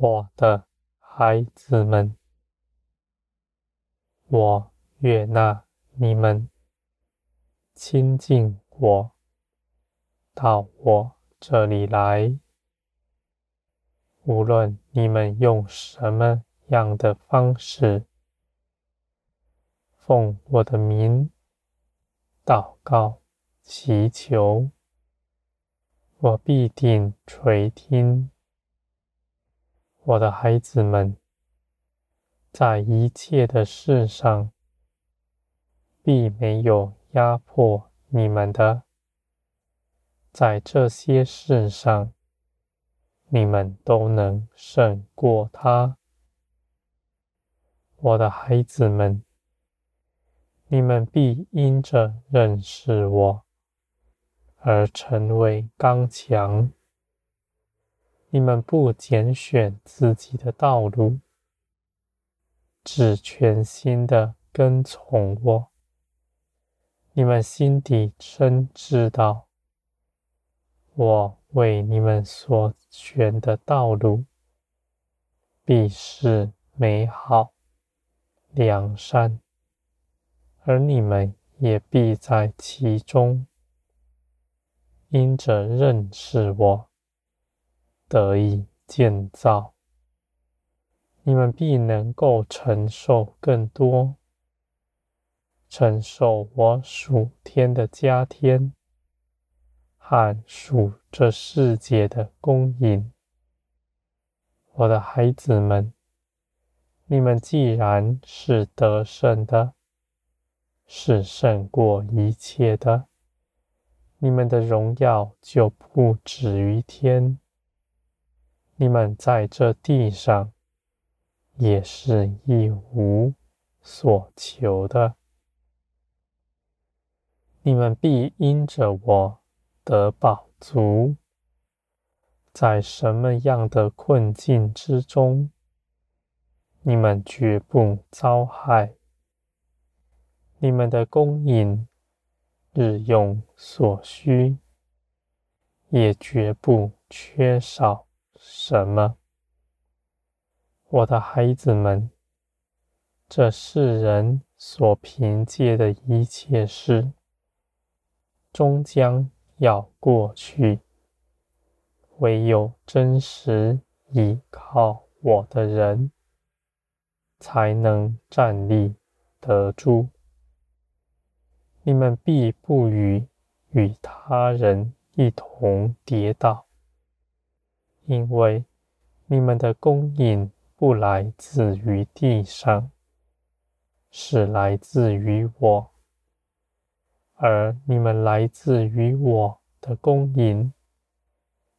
我的孩子们，我悦纳你们亲近我，到我这里来。无论你们用什么样的方式，奉我的名祷告、祈求，我必定垂听。我的孩子们，在一切的事上，必没有压迫你们的。在这些事上，你们都能胜过他。我的孩子们，你们必因着认识我而成为刚强。你们不拣选自己的道路，只全心的跟从我。你们心底深知道，我为你们所选的道路，必是美好、良善，而你们也必在其中，因着认识我。得以建造，你们必能够承受更多，承受我属天的加添和属这世界的供应。我的孩子们，你们既然是得胜的，是胜过一切的，你们的荣耀就不止于天。你们在这地上也是一无所求的，你们必因着我得饱足。在什么样的困境之中，你们绝不遭害。你们的供应日用所需，也绝不缺少。什么？我的孩子们，这世人所凭借的一切事，终将要过去；唯有真实依靠我的人，才能站立得住。你们必不与与他人一同跌倒。因为你们的供应不来自于地上，是来自于我；而你们来自于我的供应，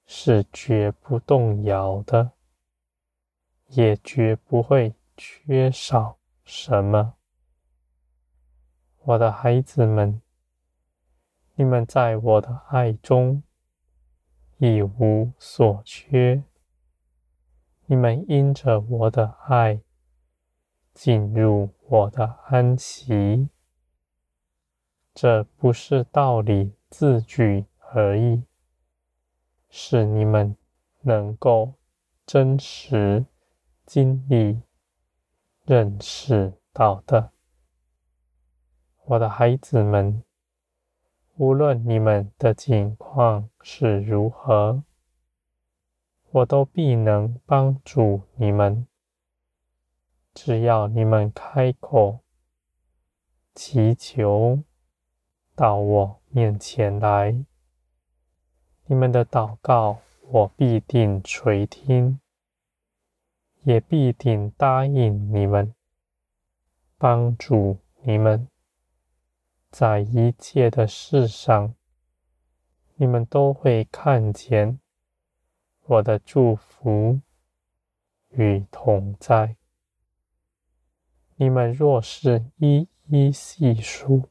是绝不动摇的，也绝不会缺少什么。我的孩子们，你们在我的爱中。一无所缺。你们因着我的爱，进入我的安息。这不是道理字句而已，是你们能够真实经历、认识到的。我的孩子们。无论你们的境况是如何，我都必能帮助你们。只要你们开口祈求到我面前来，你们的祷告我必定垂听，也必定答应你们，帮助你们。在一切的事上，你们都会看见我的祝福与同在。你们若是一一细数，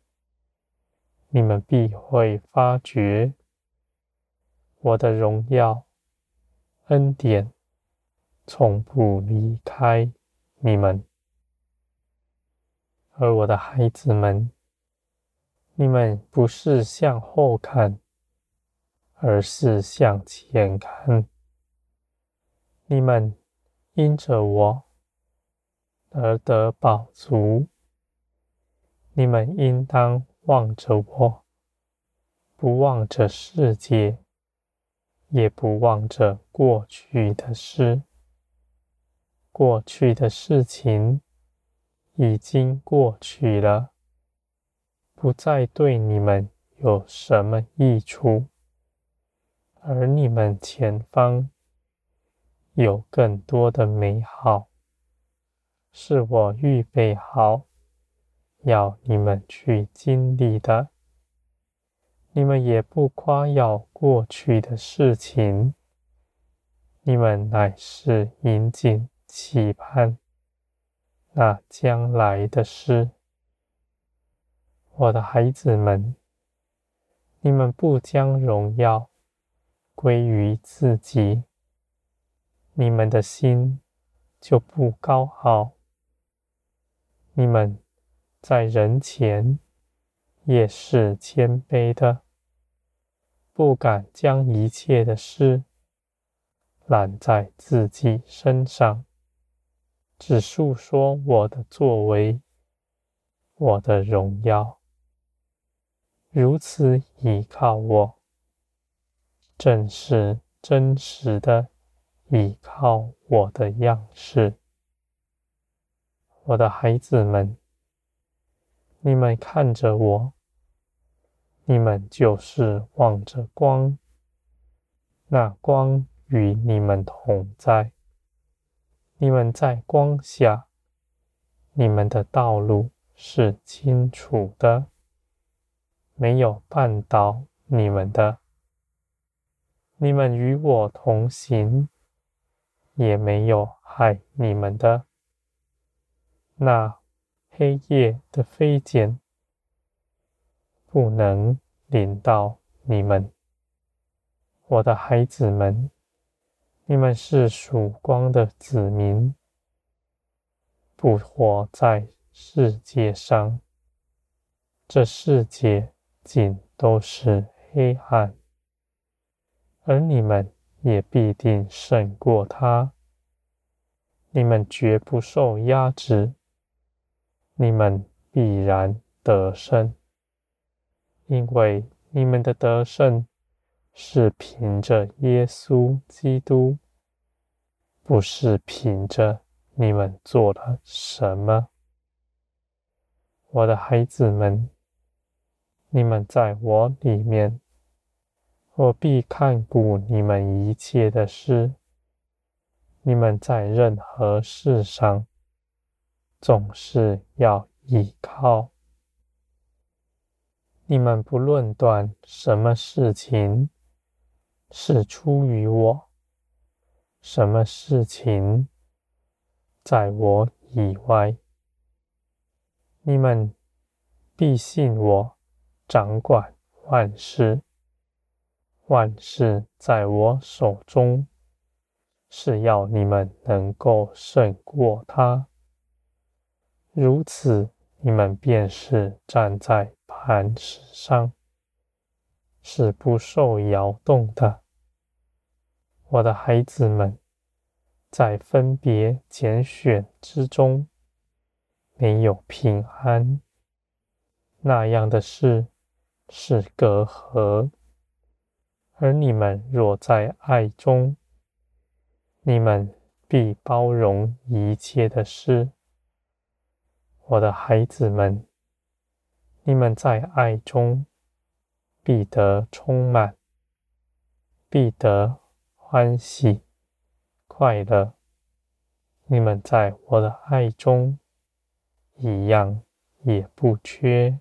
你们必会发觉我的荣耀恩典从不离开你们，而我的孩子们。你们不是向后看，而是向前看。你们因着我而得饱足。你们应当望着我，不望着世界，也不望着过去的事。过去的事情已经过去了，不再对你们有什么益处，而你们前方有更多的美好，是我预备好要你们去经历的。你们也不夸耀过去的事情，你们乃是引颈。期盼那将来的事，我的孩子们，你们不将荣耀归于自己，你们的心就不高傲。你们在人前也是谦卑的，不敢将一切的事揽在自己身上。只述说我的作为，我的荣耀，如此倚靠我，正是真实的倚靠我的样式。我的孩子们，你们看着我，你们就是望着光，那光与你们同在。你们在光下，你们的道路是清楚的，没有绊倒你们的。你们与我同行，也没有害你们的。那黑夜的飞剪不能临到你们，我的孩子们。你们是曙光的子民，不活在世界上。这世界尽都是黑暗，而你们也必定胜过他。你们绝不受压制，你们必然得胜，因为你们的得胜。是凭着耶稣基督，不是凭着你们做了什么。我的孩子们，你们在我里面，我必看顾你们一切的事。你们在任何事上，总是要倚靠。你们不论断什么事情。是出于我，什么事情在我以外，你们必信我掌管万事，万事在我手中，是要你们能够胜过他。如此，你们便是站在磐石上。是不受摇动的，我的孩子们，在分别拣选之中，没有平安，那样的事是隔阂。而你们若在爱中，你们必包容一切的事。我的孩子们，你们在爱中。必得充满，必得欢喜快乐。你们在我的爱中，一样也不缺。